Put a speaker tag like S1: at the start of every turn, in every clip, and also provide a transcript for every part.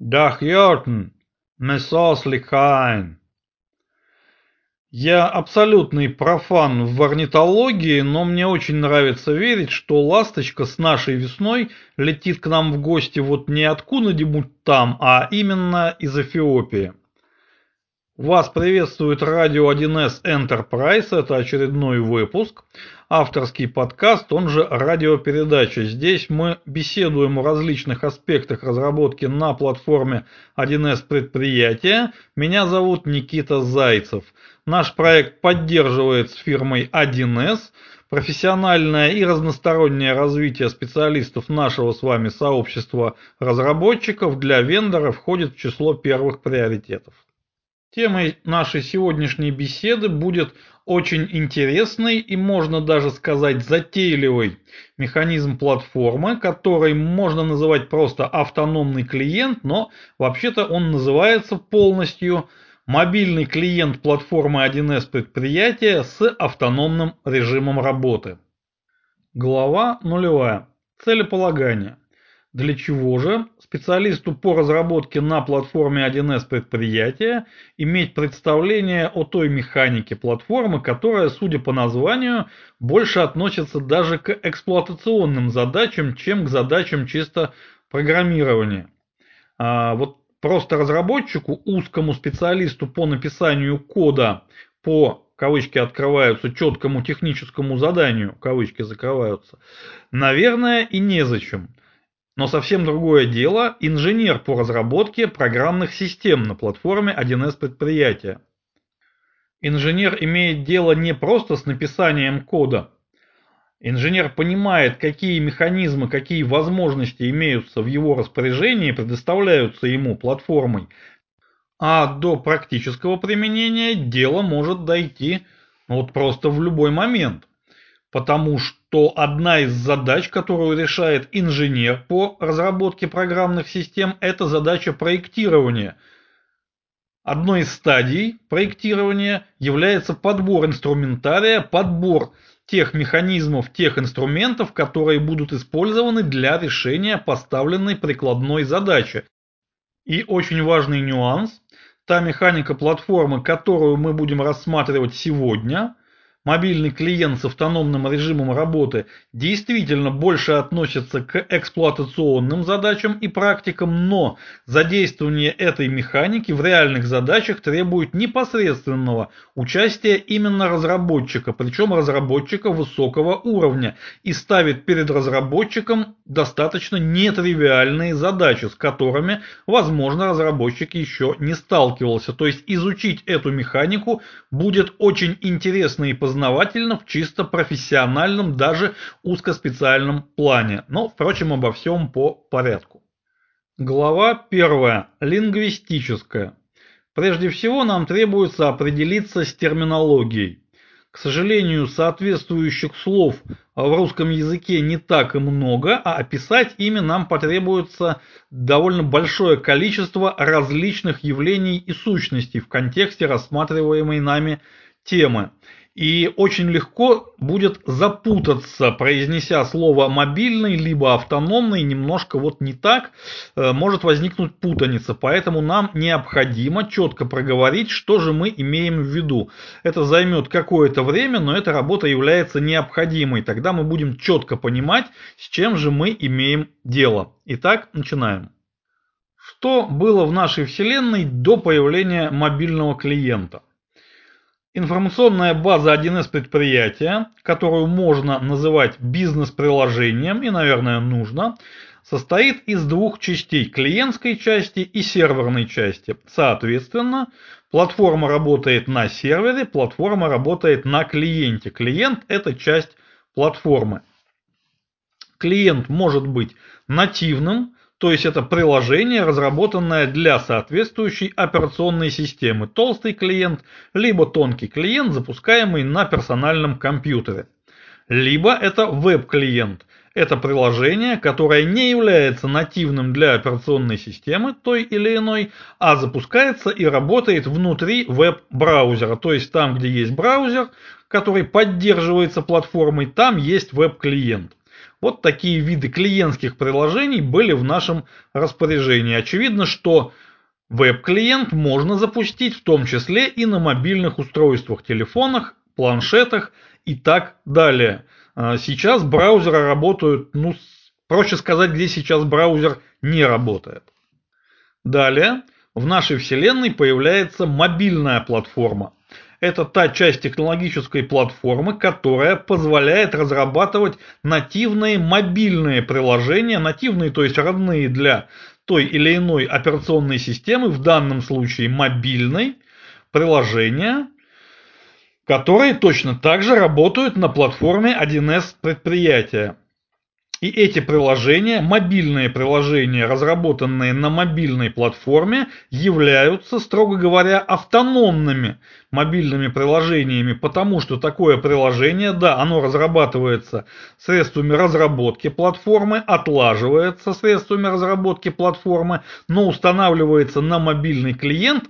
S1: Dag Jørgen, med сосли Хайн. Я абсолютный профан в орнитологии, но мне очень нравится верить, что ласточка с нашей весной летит к нам в гости вот не откуда-нибудь там, а именно из Эфиопии. Вас приветствует радио 1С Enterprise, это очередной выпуск, авторский подкаст, он же радиопередача. Здесь мы беседуем о различных аспектах разработки на платформе 1С предприятия. Меня зовут Никита Зайцев. Наш проект поддерживает с фирмой 1С профессиональное и разностороннее развитие специалистов нашего с вами сообщества разработчиков для вендора входит в число первых приоритетов. Темой нашей сегодняшней беседы будет очень интересный и можно даже сказать затейливый механизм платформы, который можно называть просто автономный клиент, но вообще-то он называется полностью мобильный клиент платформы 1С предприятия с автономным режимом работы. Глава нулевая. Целеполагание. Для чего же специалисту по разработке на платформе 1С предприятия иметь представление о той механике платформы, которая, судя по названию, больше относится даже к эксплуатационным задачам, чем к задачам чисто программирования. А вот просто разработчику, узкому специалисту по написанию кода по кавычки открываются четкому техническому заданию, кавычки закрываются, наверное, и незачем. Но совсем другое дело – инженер по разработке программных систем на платформе 1С предприятия. Инженер имеет дело не просто с написанием кода. Инженер понимает, какие механизмы, какие возможности имеются в его распоряжении, предоставляются ему платформой. А до практического применения дело может дойти вот просто в любой момент. Потому что одна из задач, которую решает инженер по разработке программных систем, это задача проектирования. Одной из стадий проектирования является подбор инструментария, подбор тех механизмов, тех инструментов, которые будут использованы для решения поставленной прикладной задачи. И очень важный нюанс, та механика платформы, которую мы будем рассматривать сегодня – мобильный клиент с автономным режимом работы действительно больше относится к эксплуатационным задачам и практикам, но задействование этой механики в реальных задачах требует непосредственного участия именно разработчика, причем разработчика высокого уровня, и ставит перед разработчиком достаточно нетривиальные задачи, с которыми, возможно, разработчик еще не сталкивался. То есть изучить эту механику будет очень интересно и познавательно познавательно в чисто профессиональном, даже узкоспециальном плане. Но, впрочем, обо всем по порядку. Глава первая. Лингвистическая. Прежде всего нам требуется определиться с терминологией. К сожалению, соответствующих слов в русском языке не так и много, а описать ими нам потребуется довольно большое количество различных явлений и сущностей в контексте рассматриваемой нами темы. И очень легко будет запутаться, произнеся слово мобильный, либо автономный, немножко вот не так, э, может возникнуть путаница. Поэтому нам необходимо четко проговорить, что же мы имеем в виду. Это займет какое-то время, но эта работа является необходимой. Тогда мы будем четко понимать, с чем же мы имеем дело. Итак, начинаем. Что было в нашей Вселенной до появления мобильного клиента? Информационная база 1С предприятия, которую можно называть бизнес-приложением и, наверное, нужно, состоит из двух частей – клиентской части и серверной части. Соответственно, платформа работает на сервере, платформа работает на клиенте. Клиент – это часть платформы. Клиент может быть нативным, то есть это приложение, разработанное для соответствующей операционной системы, толстый клиент, либо тонкий клиент, запускаемый на персональном компьютере. Либо это веб-клиент. Это приложение, которое не является нативным для операционной системы той или иной, а запускается и работает внутри веб-браузера. То есть там, где есть браузер, который поддерживается платформой, там есть веб-клиент. Вот такие виды клиентских приложений были в нашем распоряжении. Очевидно, что веб-клиент можно запустить в том числе и на мобильных устройствах, телефонах, планшетах и так далее. А, сейчас браузеры работают, ну, проще сказать, где сейчас браузер не работает. Далее в нашей вселенной появляется мобильная платформа. Это та часть технологической платформы, которая позволяет разрабатывать нативные мобильные приложения, нативные, то есть родные для той или иной операционной системы, в данном случае мобильной, приложения, которые точно так же работают на платформе 1С предприятия. И эти приложения, мобильные приложения, разработанные на мобильной платформе, являются, строго говоря, автономными мобильными приложениями, потому что такое приложение, да, оно разрабатывается средствами разработки платформы, отлаживается средствами разработки платформы, но устанавливается на мобильный клиент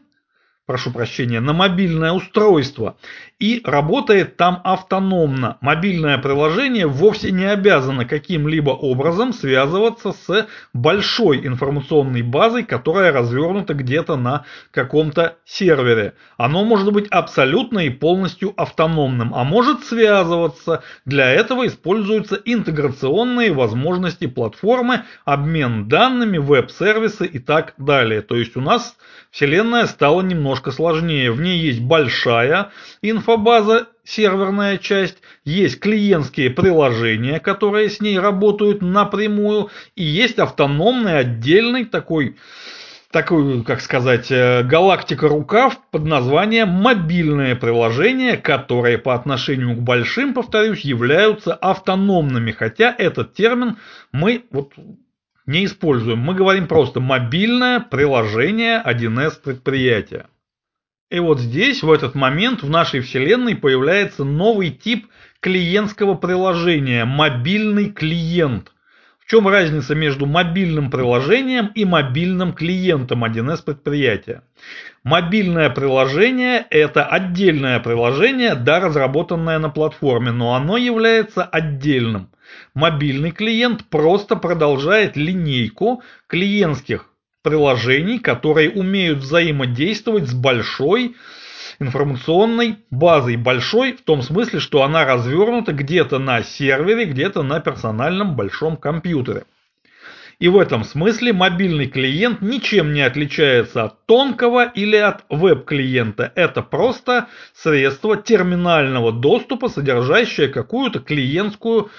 S1: прошу прощения, на мобильное устройство и работает там автономно. Мобильное приложение вовсе не обязано каким-либо образом связываться с большой информационной базой, которая развернута где-то на каком-то сервере. Оно может быть абсолютно и полностью автономным, а может связываться. Для этого используются интеграционные возможности платформы, обмен данными, веб-сервисы и так далее. То есть у нас Вселенная стала немножко сложнее. В ней есть большая инфобаза, серверная часть, есть клиентские приложения, которые с ней работают напрямую, и есть автономный отдельный такой такой, как сказать, э, галактика рукав под названием мобильные приложения, которые по отношению к большим, повторюсь, являются автономными, хотя этот термин мы вот не используем. Мы говорим просто мобильное приложение 1С предприятия. И вот здесь, в этот момент, в нашей вселенной появляется новый тип клиентского приложения – мобильный клиент. В чем разница между мобильным приложением и мобильным клиентом 1С предприятия? Мобильное приложение – это отдельное приложение, да, разработанное на платформе, но оно является отдельным. Мобильный клиент просто продолжает линейку клиентских приложений, которые умеют взаимодействовать с большой информационной базой. Большой в том смысле, что она развернута где-то на сервере, где-то на персональном большом компьютере. И в этом смысле мобильный клиент ничем не отличается от тонкого или от веб-клиента. Это просто средство терминального доступа, содержащее какую-то клиентскую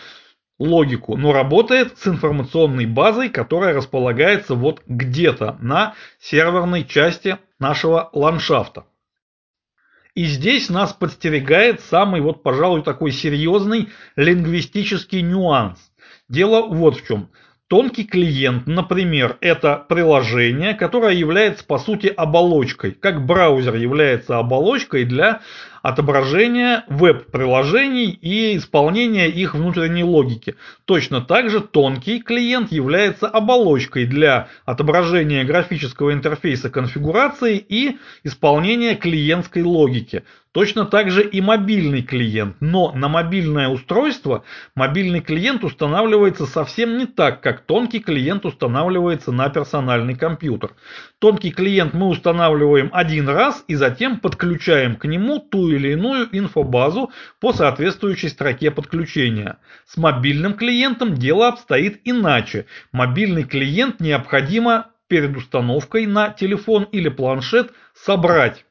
S1: логику, но работает с информационной базой, которая располагается вот где-то на серверной части нашего ландшафта. И здесь нас подстерегает самый вот, пожалуй, такой серьезный лингвистический нюанс. Дело вот в чем. Тонкий клиент, например, это приложение, которое является по сути оболочкой, как браузер является оболочкой для отображения веб-приложений и исполнения их внутренней логики. Точно так же тонкий клиент является оболочкой для отображения графического интерфейса конфигурации и исполнения клиентской логики. Точно так же и мобильный клиент, но на мобильное устройство мобильный клиент устанавливается совсем не так, как тонкий клиент устанавливается на персональный компьютер. Тонкий клиент мы устанавливаем один раз и затем подключаем к нему ту или иную инфобазу по соответствующей строке подключения. С мобильным клиентом дело обстоит иначе. Мобильный клиент необходимо перед установкой на телефон или планшет собрать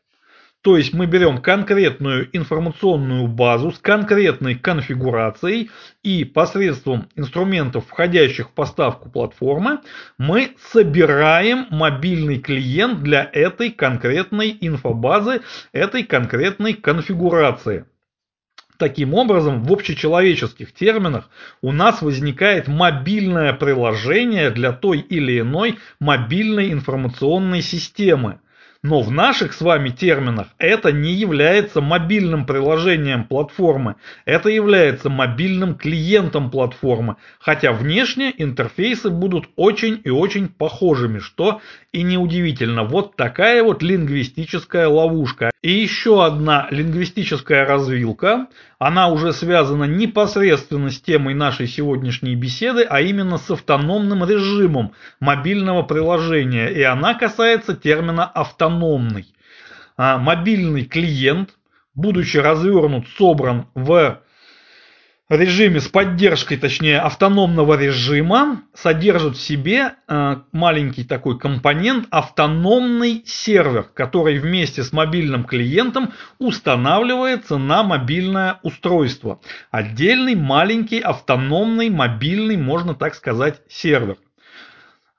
S1: то есть мы берем конкретную информационную базу с конкретной конфигурацией и посредством инструментов, входящих в поставку платформы, мы собираем мобильный клиент для этой конкретной инфобазы, этой конкретной конфигурации. Таким образом, в общечеловеческих терминах у нас возникает мобильное приложение для той или иной мобильной информационной системы. Но в наших с вами терминах это не является мобильным приложением платформы, это является мобильным клиентом платформы, хотя внешне интерфейсы будут очень и очень похожими, что и неудивительно. Вот такая вот лингвистическая ловушка. И еще одна лингвистическая развилка, она уже связана непосредственно с темой нашей сегодняшней беседы, а именно с автономным режимом мобильного приложения, и она касается термина «автономный». А мобильный клиент, будучи развернут, собран в режиме с поддержкой, точнее автономного режима, содержит в себе э, маленький такой компонент автономный сервер, который вместе с мобильным клиентом устанавливается на мобильное устройство. Отдельный маленький автономный мобильный, можно так сказать, сервер.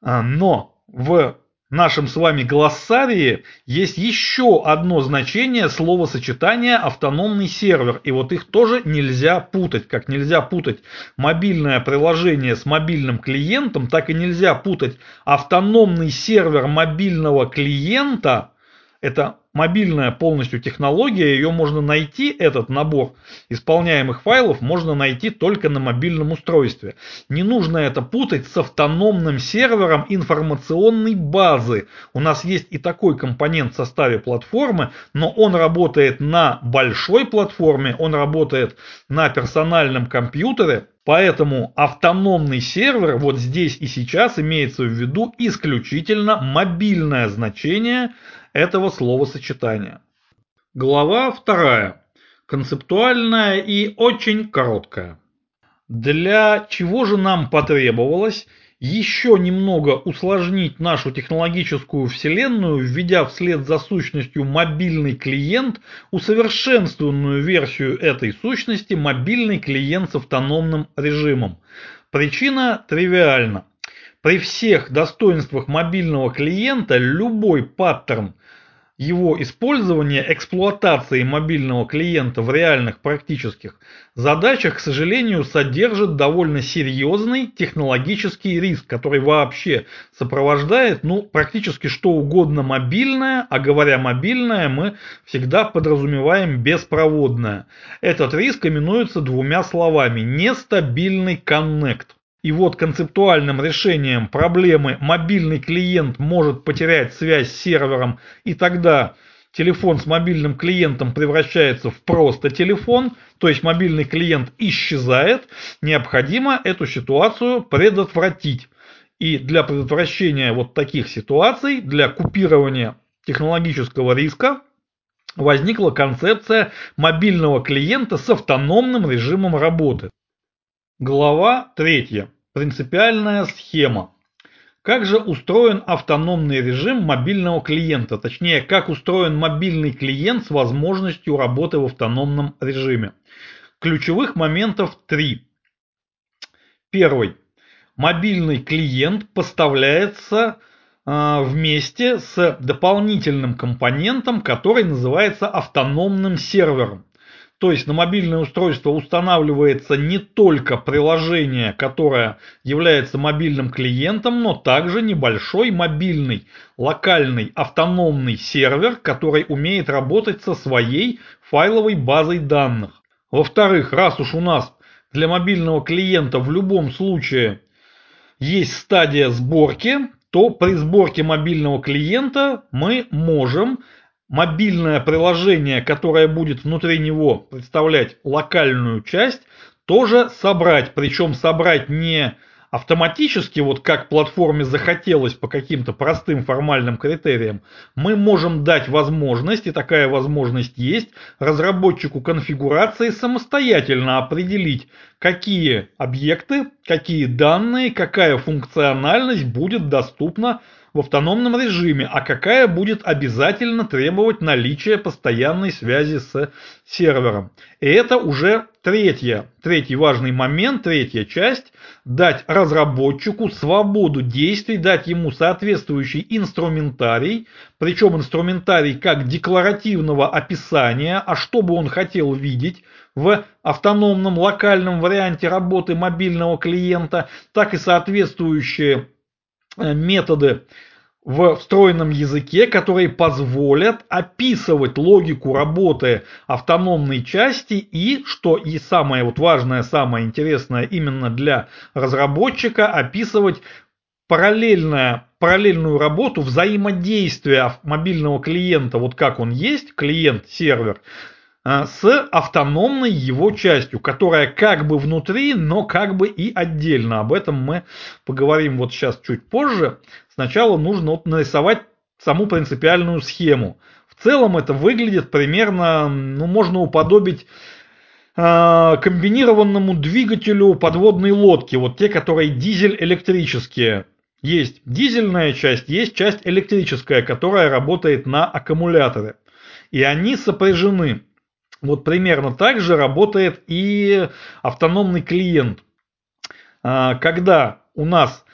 S1: Э, но в нашем с вами глоссарии есть еще одно значение словосочетания автономный сервер. И вот их тоже нельзя путать. Как нельзя путать мобильное приложение с мобильным клиентом, так и нельзя путать автономный сервер мобильного клиента это мобильная полностью технология, ее можно найти, этот набор исполняемых файлов можно найти только на мобильном устройстве. Не нужно это путать с автономным сервером информационной базы. У нас есть и такой компонент в составе платформы, но он работает на большой платформе, он работает на персональном компьютере, Поэтому автономный сервер вот здесь и сейчас имеется в виду исключительно мобильное значение этого словосочетания. Глава вторая. Концептуальная и очень короткая. Для чего же нам потребовалось еще немного усложнить нашу технологическую вселенную, введя вслед за сущностью мобильный клиент усовершенствованную версию этой сущности мобильный клиент с автономным режимом. Причина тривиальна. При всех достоинствах мобильного клиента любой паттерн его использование эксплуатации мобильного клиента в реальных практических задачах, к сожалению, содержит довольно серьезный технологический риск, который вообще сопровождает ну, практически что угодно мобильное, а говоря мобильное, мы всегда подразумеваем беспроводное. Этот риск именуется двумя словами – нестабильный коннект. И вот концептуальным решением проблемы мобильный клиент может потерять связь с сервером, и тогда телефон с мобильным клиентом превращается в просто телефон, то есть мобильный клиент исчезает, необходимо эту ситуацию предотвратить. И для предотвращения вот таких ситуаций, для купирования технологического риска, возникла концепция мобильного клиента с автономным режимом работы. Глава 3. Принципиальная схема. Как же устроен автономный режим мобильного клиента, точнее, как устроен мобильный клиент с возможностью работы в автономном режиме. Ключевых моментов три. Первый. Мобильный клиент поставляется э, вместе с дополнительным компонентом, который называется автономным сервером. То есть на мобильное устройство устанавливается не только приложение, которое является мобильным клиентом, но также небольшой мобильный, локальный, автономный сервер, который умеет работать со своей файловой базой данных. Во-вторых, раз уж у нас для мобильного клиента в любом случае есть стадия сборки, то при сборке мобильного клиента мы можем мобильное приложение, которое будет внутри него представлять локальную часть, тоже собрать. Причем собрать не автоматически, вот как платформе захотелось по каким-то простым формальным критериям, мы можем дать возможность, и такая возможность есть, разработчику конфигурации самостоятельно определить, какие объекты, какие данные, какая функциональность будет доступна в автономном режиме, а какая будет обязательно требовать наличия постоянной связи с сервером. И это уже третья, третий важный момент, третья часть, дать разработчику свободу действий, дать ему соответствующий инструментарий, причем инструментарий как декларативного описания, а что бы он хотел видеть в автономном локальном варианте работы мобильного клиента, так и соответствующие методы в встроенном языке, которые позволят описывать логику работы автономной части и, что и самое вот важное, самое интересное именно для разработчика, описывать параллельная, параллельную работу взаимодействия мобильного клиента, вот как он есть, клиент-сервер, э, с автономной его частью, которая как бы внутри, но как бы и отдельно. Об этом мы поговорим вот сейчас чуть позже. Сначала нужно вот нарисовать саму принципиальную схему. В целом это выглядит примерно, ну, можно уподобить э, комбинированному двигателю подводной лодки, вот те, которые дизель-электрические. Есть дизельная часть, есть часть электрическая, которая работает на аккумуляторе. И они сопряжены. Вот примерно так же работает и автономный клиент. Э, когда у нас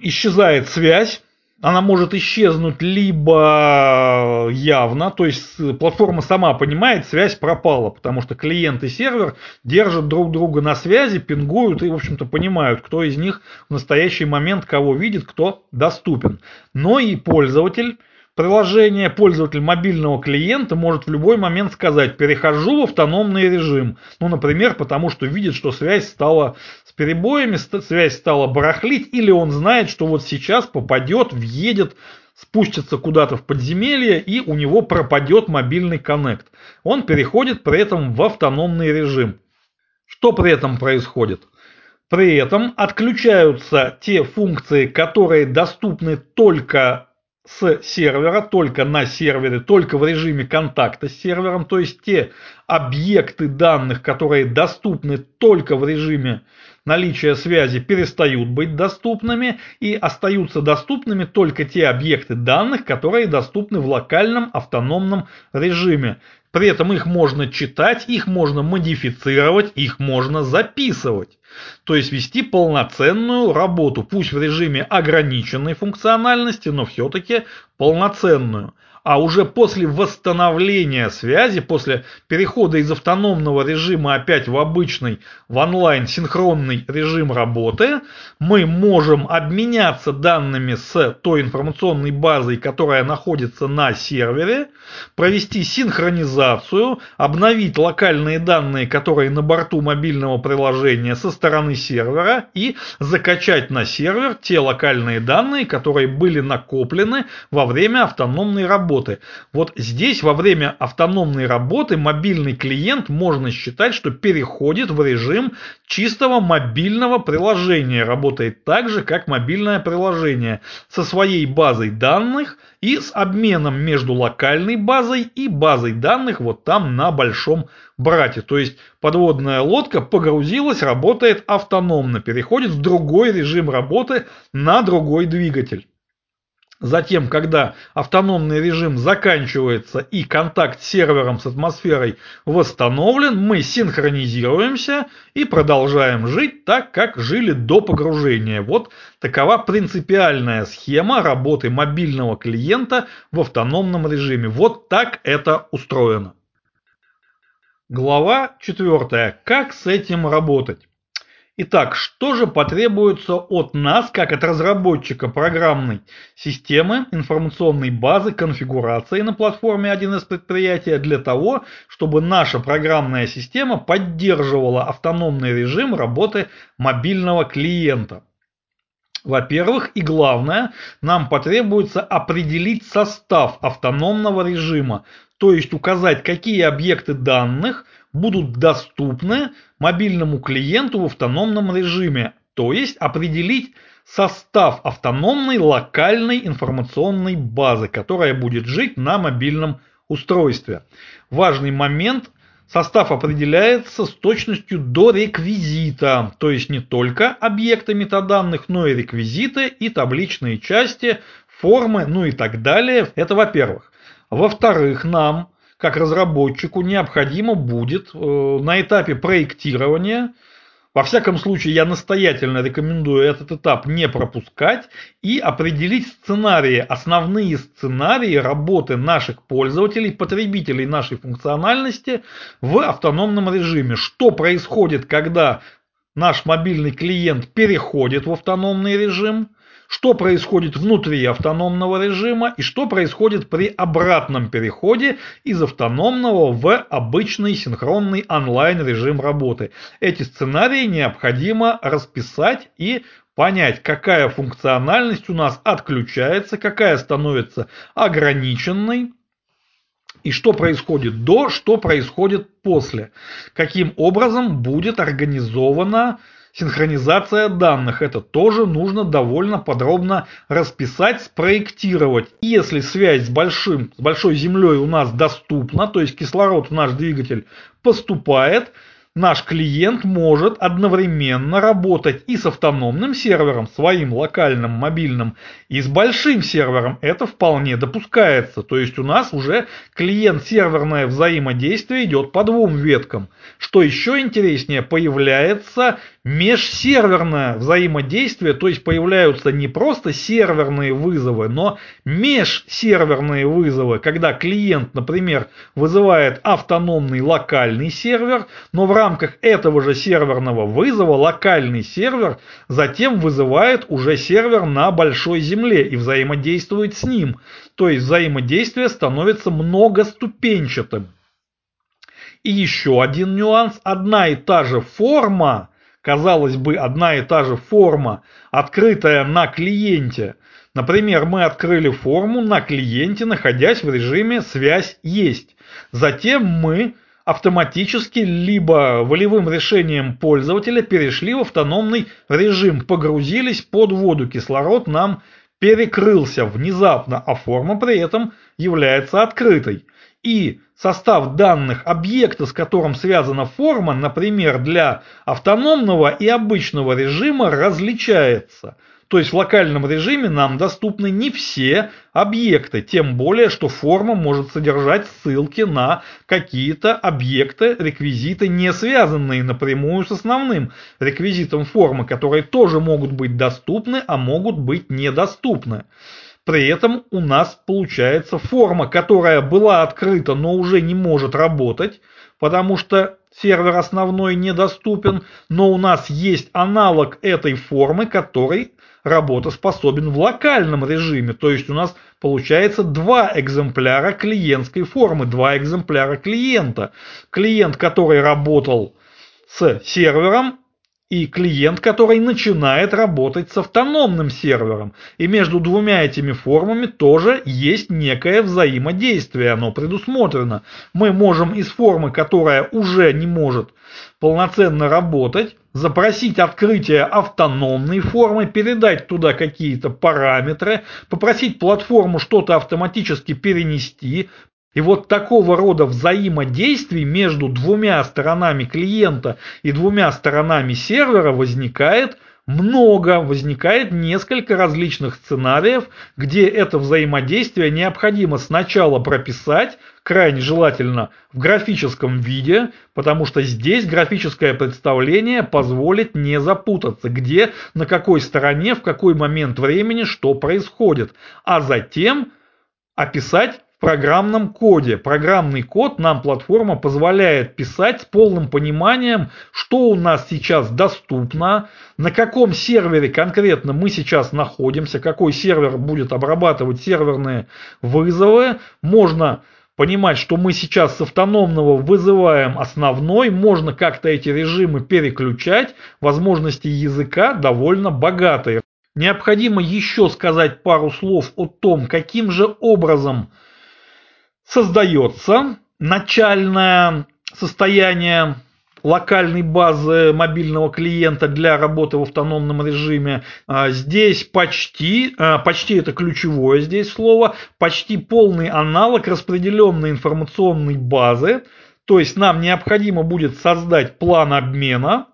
S1: исчезает связь, она может исчезнуть либо явно, то есть платформа сама понимает, связь пропала, потому что клиент и сервер держат друг друга на связи, пингуют и, в общем-то, понимают, кто из них в настоящий момент кого видит, кто доступен. Но и пользователь Приложение пользователь мобильного клиента может в любой момент сказать «перехожу в автономный режим». Ну, например, потому что видит, что связь стала с перебоями, связь стала барахлить, или он знает, что вот сейчас попадет, въедет, спустится куда-то в подземелье и у него пропадет мобильный коннект. Он переходит при этом в автономный режим. Что при этом происходит? При этом отключаются те функции, которые доступны только с сервера, только на сервере, только в режиме контакта с сервером, то есть те объекты данных, которые доступны только в режиме наличия связи, перестают быть доступными и остаются доступными только те объекты данных, которые доступны в локальном автономном режиме. При этом их можно читать, их можно модифицировать, их можно записывать. То есть вести полноценную работу, пусть в режиме ограниченной функциональности, но все-таки полноценную а уже после восстановления связи, после перехода из автономного режима опять в обычный, в онлайн синхронный режим работы, мы можем обменяться данными с той информационной базой, которая находится на сервере, провести синхронизацию, обновить локальные данные, которые на борту мобильного приложения со стороны сервера и закачать на сервер те локальные данные, которые были накоплены во время автономной работы работы. Вот здесь во время автономной работы мобильный клиент можно считать, что переходит в режим чистого мобильного приложения. Работает так же, как мобильное приложение со своей базой данных и с обменом между локальной базой и базой данных вот там на большом брате. То есть подводная лодка погрузилась, работает автономно, переходит в другой режим работы на другой двигатель. Затем, когда автономный режим заканчивается и контакт с сервером с атмосферой восстановлен, мы синхронизируемся и продолжаем жить так, как жили до погружения. Вот такова принципиальная схема работы мобильного клиента в автономном режиме. Вот так это устроено. Глава 4. Как с этим работать? Итак, что же потребуется от нас, как от разработчика программной системы, информационной базы, конфигурации на платформе 1С предприятия для того, чтобы наша программная система поддерживала автономный режим работы мобильного клиента? Во-первых, и главное, нам потребуется определить состав автономного режима, то есть указать, какие объекты данных будут доступны мобильному клиенту в автономном режиме, то есть определить состав автономной локальной информационной базы, которая будет жить на мобильном устройстве. Важный момент – Состав определяется с точностью до реквизита, то есть не только объекты метаданных, но и реквизиты и табличные части, формы, ну и так далее. Это во-первых. Во-вторых, нам как разработчику необходимо будет э, на этапе проектирования, во всяком случае я настоятельно рекомендую этот этап не пропускать и определить сценарии, основные сценарии работы наших пользователей, потребителей нашей функциональности в автономном режиме. Что происходит, когда наш мобильный клиент переходит в автономный режим – что происходит внутри автономного режима и что происходит при обратном переходе из автономного в обычный синхронный онлайн режим работы. Эти сценарии необходимо расписать и понять, какая функциональность у нас отключается, какая становится ограниченной, и что происходит до, что происходит после. Каким образом будет организована синхронизация данных. Это тоже нужно довольно подробно расписать, спроектировать. Если связь с, большим, с большой Землей у нас доступна, то есть кислород в наш двигатель поступает – наш клиент может одновременно работать и с автономным сервером, своим локальным, мобильным, и с большим сервером. Это вполне допускается. То есть у нас уже клиент-серверное взаимодействие идет по двум веткам. Что еще интереснее, появляется межсерверное взаимодействие, то есть появляются не просто серверные вызовы, но межсерверные вызовы, когда клиент, например, вызывает автономный локальный сервер, но в рамках этого же серверного вызова локальный сервер затем вызывает уже сервер на большой земле и взаимодействует с ним. То есть взаимодействие становится многоступенчатым. И еще один нюанс. Одна и та же форма казалось бы, одна и та же форма, открытая на клиенте. Например, мы открыли форму на клиенте, находясь в режиме «Связь есть». Затем мы автоматически либо волевым решением пользователя перешли в автономный режим, погрузились под воду, кислород нам перекрылся внезапно, а форма при этом является открытой. И состав данных объекта, с которым связана форма, например, для автономного и обычного режима, различается. То есть в локальном режиме нам доступны не все объекты, тем более, что форма может содержать ссылки на какие-то объекты, реквизиты, не связанные напрямую с основным реквизитом формы, которые тоже могут быть доступны, а могут быть недоступны. При этом у нас получается форма, которая была открыта, но уже не может работать, потому что сервер основной недоступен, но у нас есть аналог этой формы, который работоспособен в локальном режиме. То есть у нас получается два экземпляра клиентской формы, два экземпляра клиента. Клиент, который работал с сервером, и клиент, который начинает работать с автономным сервером. И между двумя этими формами тоже есть некое взаимодействие, оно предусмотрено. Мы можем из формы, которая уже не может полноценно работать, запросить открытие автономной формы, передать туда какие-то параметры, попросить платформу что-то автоматически перенести, и вот такого рода взаимодействий между двумя сторонами клиента и двумя сторонами сервера возникает много, возникает несколько различных сценариев, где это взаимодействие необходимо сначала прописать, крайне желательно в графическом виде, потому что здесь графическое представление позволит не запутаться, где, на какой стороне, в какой момент времени что происходит, а затем описать программном коде. Программный код нам платформа позволяет писать с полным пониманием, что у нас сейчас доступно, на каком сервере конкретно мы сейчас находимся, какой сервер будет обрабатывать серверные вызовы. Можно понимать, что мы сейчас с автономного вызываем основной, можно как-то эти режимы переключать, возможности языка довольно богатые. Необходимо еще сказать пару слов о том, каким же образом создается начальное состояние локальной базы мобильного клиента для работы в автономном режиме. А, здесь почти, а, почти это ключевое здесь слово, почти полный аналог распределенной информационной базы. То есть нам необходимо будет создать план обмена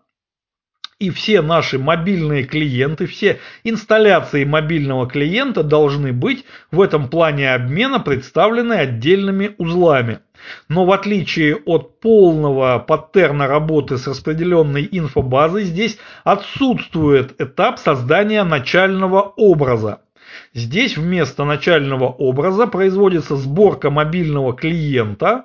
S1: и все наши мобильные клиенты, все инсталляции мобильного клиента должны быть в этом плане обмена представлены отдельными узлами. Но в отличие от полного паттерна работы с распределенной инфобазой, здесь отсутствует этап создания начального образа. Здесь вместо начального образа производится сборка мобильного клиента,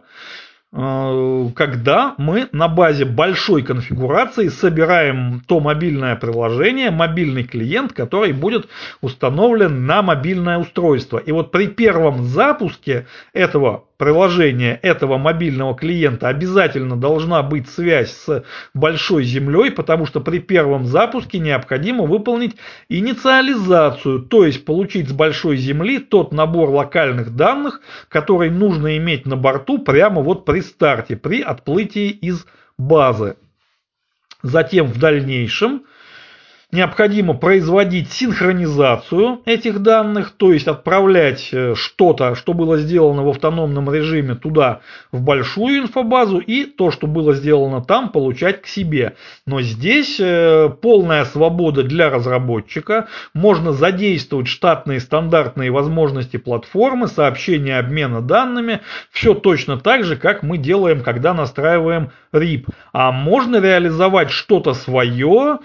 S1: когда мы на базе большой конфигурации собираем то мобильное приложение, мобильный клиент, который будет установлен на мобильное устройство. И вот при первом запуске этого приложения этого мобильного клиента обязательно должна быть связь с большой землей, потому что при первом запуске необходимо выполнить инициализацию, то есть получить с большой земли тот набор локальных данных, который нужно иметь на борту прямо вот при старте, при отплытии из базы. Затем в дальнейшем необходимо производить синхронизацию этих данных, то есть отправлять э, что-то, что было сделано в автономном режиме туда, в большую инфобазу, и то, что было сделано там, получать к себе. Но здесь э, полная свобода для разработчика, можно задействовать штатные стандартные возможности платформы, сообщения обмена данными, все точно так же, как мы делаем, когда настраиваем RIP. А можно реализовать что-то свое,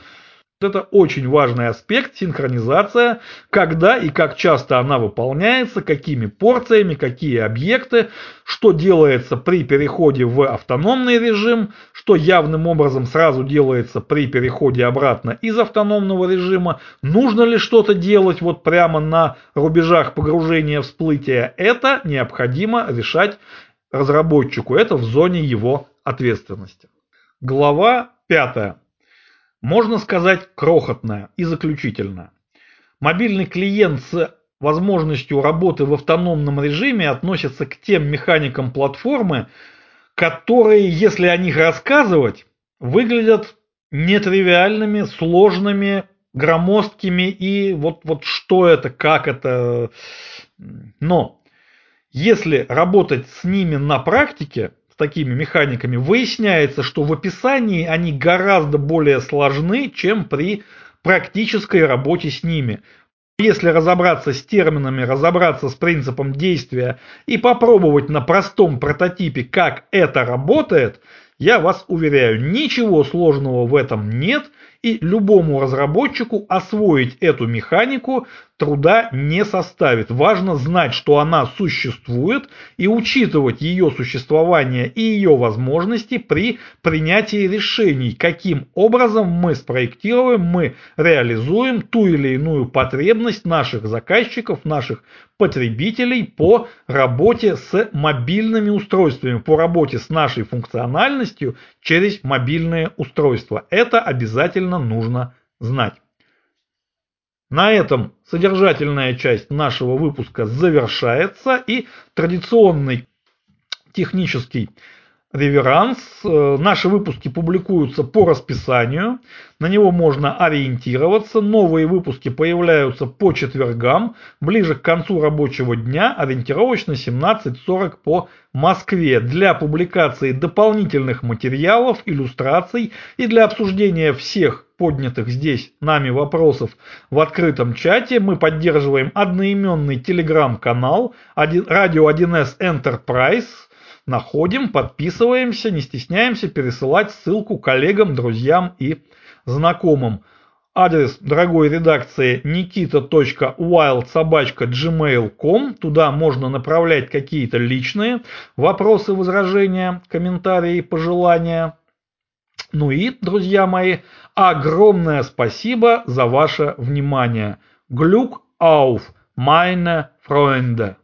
S1: это очень важный аспект, синхронизация, когда и как часто она выполняется, какими порциями, какие объекты, что делается при переходе в автономный режим, что явным образом сразу делается при переходе обратно из автономного режима, нужно ли что-то делать вот прямо на рубежах погружения всплытия, это необходимо решать разработчику, это в зоне его ответственности. Глава пятая можно сказать, крохотная и заключительная. Мобильный клиент с возможностью работы в автономном режиме относится к тем механикам платформы, которые, если о них рассказывать, выглядят нетривиальными, сложными, громоздкими и вот, вот что это, как это. Но если работать с ними на практике, с такими механиками, выясняется, что в описании они гораздо более сложны, чем при практической работе с ними. Если разобраться с терминами, разобраться с принципом действия и попробовать на простом прототипе, как это работает, я вас уверяю, ничего сложного в этом нет – и любому разработчику освоить эту механику труда не составит. Важно знать, что она существует и учитывать ее существование и ее возможности при принятии решений, каким образом мы спроектируем, мы реализуем ту или иную потребность наших заказчиков, наших потребителей по работе с мобильными устройствами, по работе с нашей функциональностью через мобильные устройства. Это обязательно нужно знать. На этом содержательная часть нашего выпуска завершается и традиционный технический реверанс. Э, наши выпуски публикуются по расписанию, на него можно ориентироваться. Новые выпуски появляются по четвергам, ближе к концу рабочего дня, ориентировочно 17.40 по Москве. Для публикации дополнительных материалов, иллюстраций и для обсуждения всех поднятых здесь нами вопросов в открытом чате мы поддерживаем одноименный телеграм-канал Radio 1С Enterprise – находим, подписываемся, не стесняемся пересылать ссылку коллегам, друзьям и знакомым. Адрес дорогой редакции nikita.wildsobachka.gmail.com. Туда можно направлять какие-то личные вопросы, возражения, комментарии, пожелания. Ну и, друзья мои, огромное спасибо за ваше внимание. Глюк auf, meine Freunde.